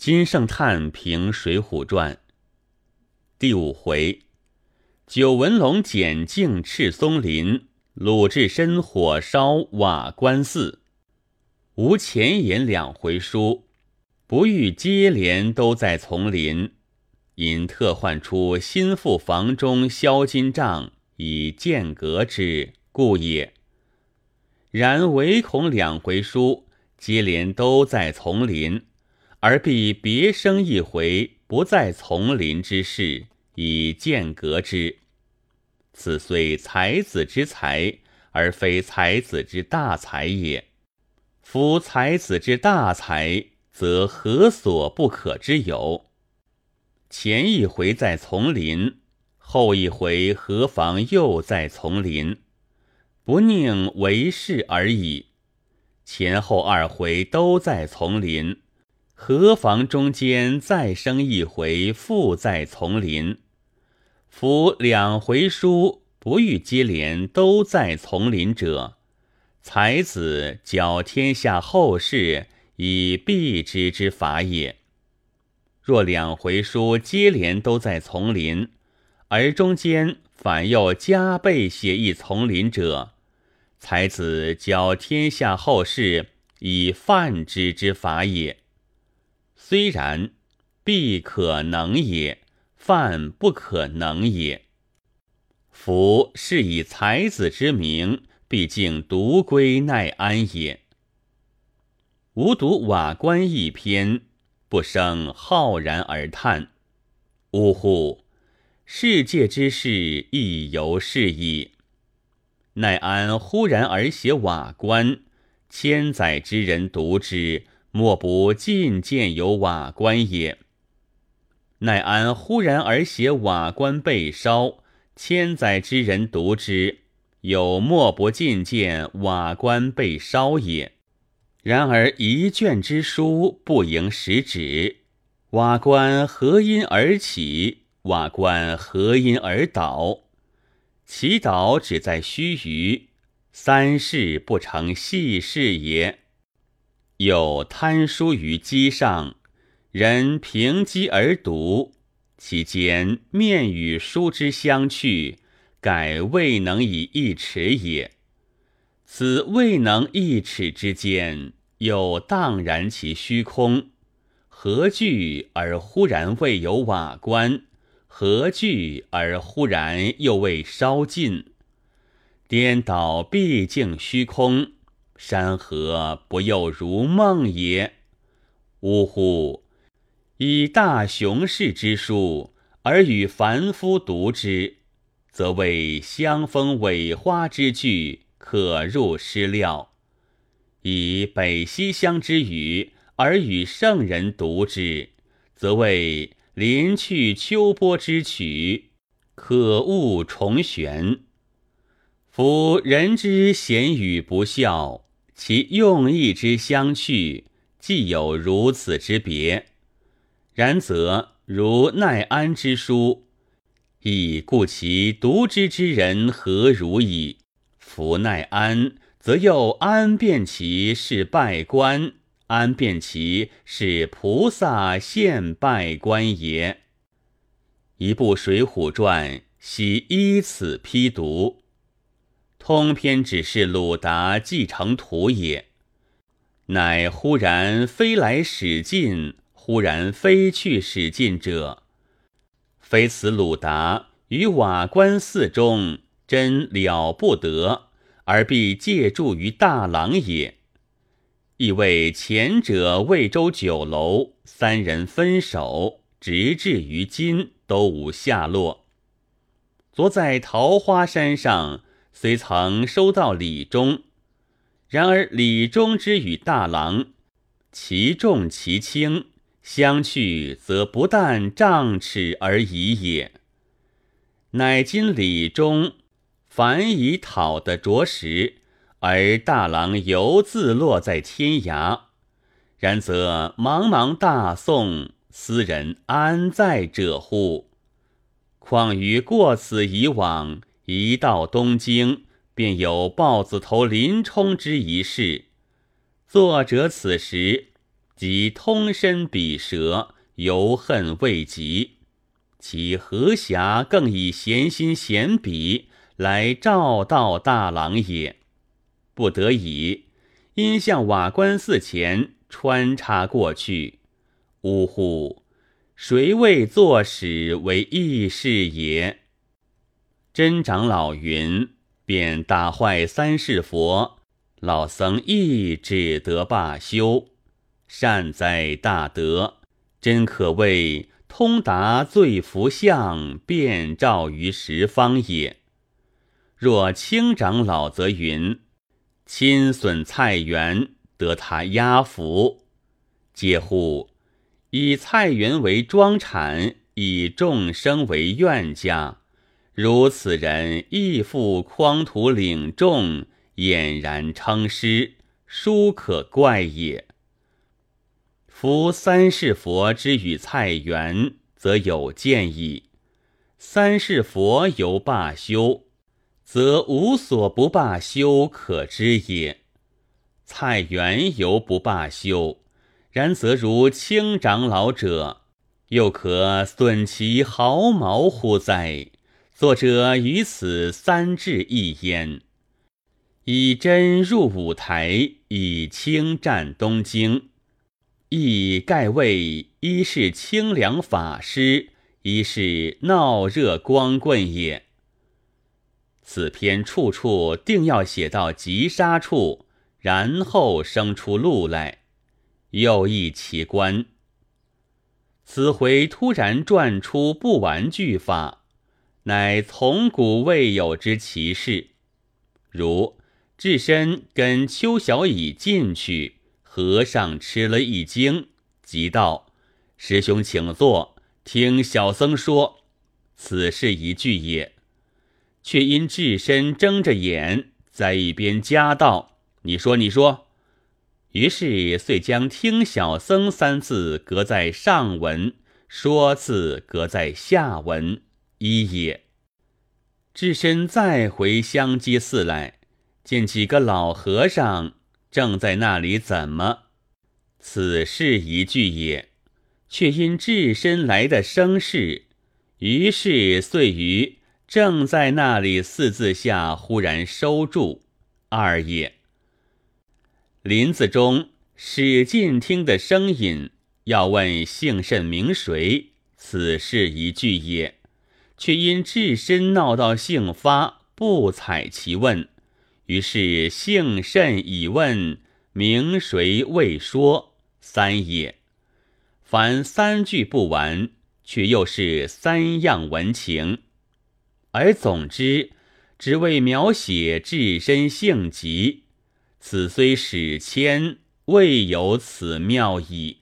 金圣叹评《水浒传》第五回：九纹龙剪径赤松林，鲁智深火烧瓦官寺。无前言两回书，不欲接连都在丛林，因特唤出心腹房中销金杖以间隔之故也。然唯恐两回书接连都在丛林。而必别生一回不在丛林之事，以间隔之。此虽才子之才，而非才子之大才也。夫才子之大才，则何所不可之有？前一回在丛林，后一回何妨又在丛林？不宁为是而已。前后二回都在丛林。何妨中间再生一回，复在丛林。夫两回书不遇接连，都在丛林者，才子教天下后世以避之之法也。若两回书接连都在丛林，而中间反又加倍写一丛林者，才子教天下后世以犯之之法也。虽然，必可能也，犯不可能也。夫是以才子之名，毕竟独归奈安也。吾读瓦官一篇，不生浩然而叹：呜呼！世界之事亦犹是矣。奈安忽然而写瓦官，千载之人读之。莫不尽见有瓦官也。奈安忽然而写瓦官被烧，千载之人读之，有莫不尽见瓦官被烧也。然而一卷之书不盈实旨，瓦官何因而起？瓦官何因而倒？其倒只在须臾，三世不成细事也。有贪书于机上，人凭机而读，其间面与书之相去，改未能以一尺也。此未能一尺之间，又荡然其虚空。何惧而忽然未有瓦棺？何惧而忽然又未烧尽？颠倒毕竟虚空。山河不又如梦也？呜呼！以大雄士之书而与凡夫读之，则为香风尾花之句，可入诗料；以北西乡之语而与圣人读之，则为临去秋波之曲，可悟重玄。夫人之贤与不孝。其用意之相去，既有如此之别，然则如奈安之书，亦故其读之之人何如矣？夫奈安，则又安辨其是拜官，安辨其是菩萨现拜官也。一部《水浒传》，悉依此批读。通篇只是鲁达继承图也，乃忽然飞来使尽，忽然飞去使尽者，非此鲁达于瓦官寺中真了不得，而必借助于大郎也。亦为前者魏州酒楼三人分手，直至于今都无下落。昨在桃花山上。虽曾收到礼中，然而礼中之与大郎，其重其轻，相去则不但丈尺而已也。乃今礼中凡已讨得着实，而大郎犹自落在天涯，然则茫茫大宋，斯人安在者乎？况于过此以往。一到东京，便有豹子头林冲之一事。作者此时即通身比舌，犹恨未及。其何暇更以闲心闲笔来照道大郎也？不得已，因向瓦官寺前穿插过去。呜呼！谁为作史为义士也？真长老云：便打坏三世佛，老僧亦只得罢休。善哉大德，真可谓。通达罪福相，遍照于十方也。若清长老则云：亲损菜园，得他压服。嗟乎！以菜园为庄产，以众生为怨家，如此人亦复匡土领众，俨然称师，殊可怪也。夫三世佛之与菜园，则有见矣；三世佛犹罢休，则无所不罢休可知也。菜园犹不罢休，然则如清长老者，又可损其毫毛乎哉？作者于此三至一焉，以真入五台，以清占东京。亦盖谓一是清凉法师，一是闹热光棍也。此篇处处定要写到急杀处，然后生出路来，又一奇观。此回突然转出不完句法，乃从古未有之奇事。如智深跟邱小乙进去。和尚吃了一惊，即道：“师兄，请坐，听小僧说。此事一句也。”却因智深睁着眼，在一边加道：“你说，你说。”于是遂将“听小僧”三字隔在上文，“说”字隔在下文，一也。智深再回香积寺来，见几个老和尚。正在那里，怎么？此事一句也，却因至身来的生事，于是遂于正在那里四字下忽然收住二也。林子中使劲听的声音，要问姓甚名谁，此事一句也，却因置身闹到姓发，不睬其问。于是姓甚以问，名谁未说，三也。凡三句不完，却又是三样文情，而总之只为描写置身性急。此虽史迁，未有此妙矣。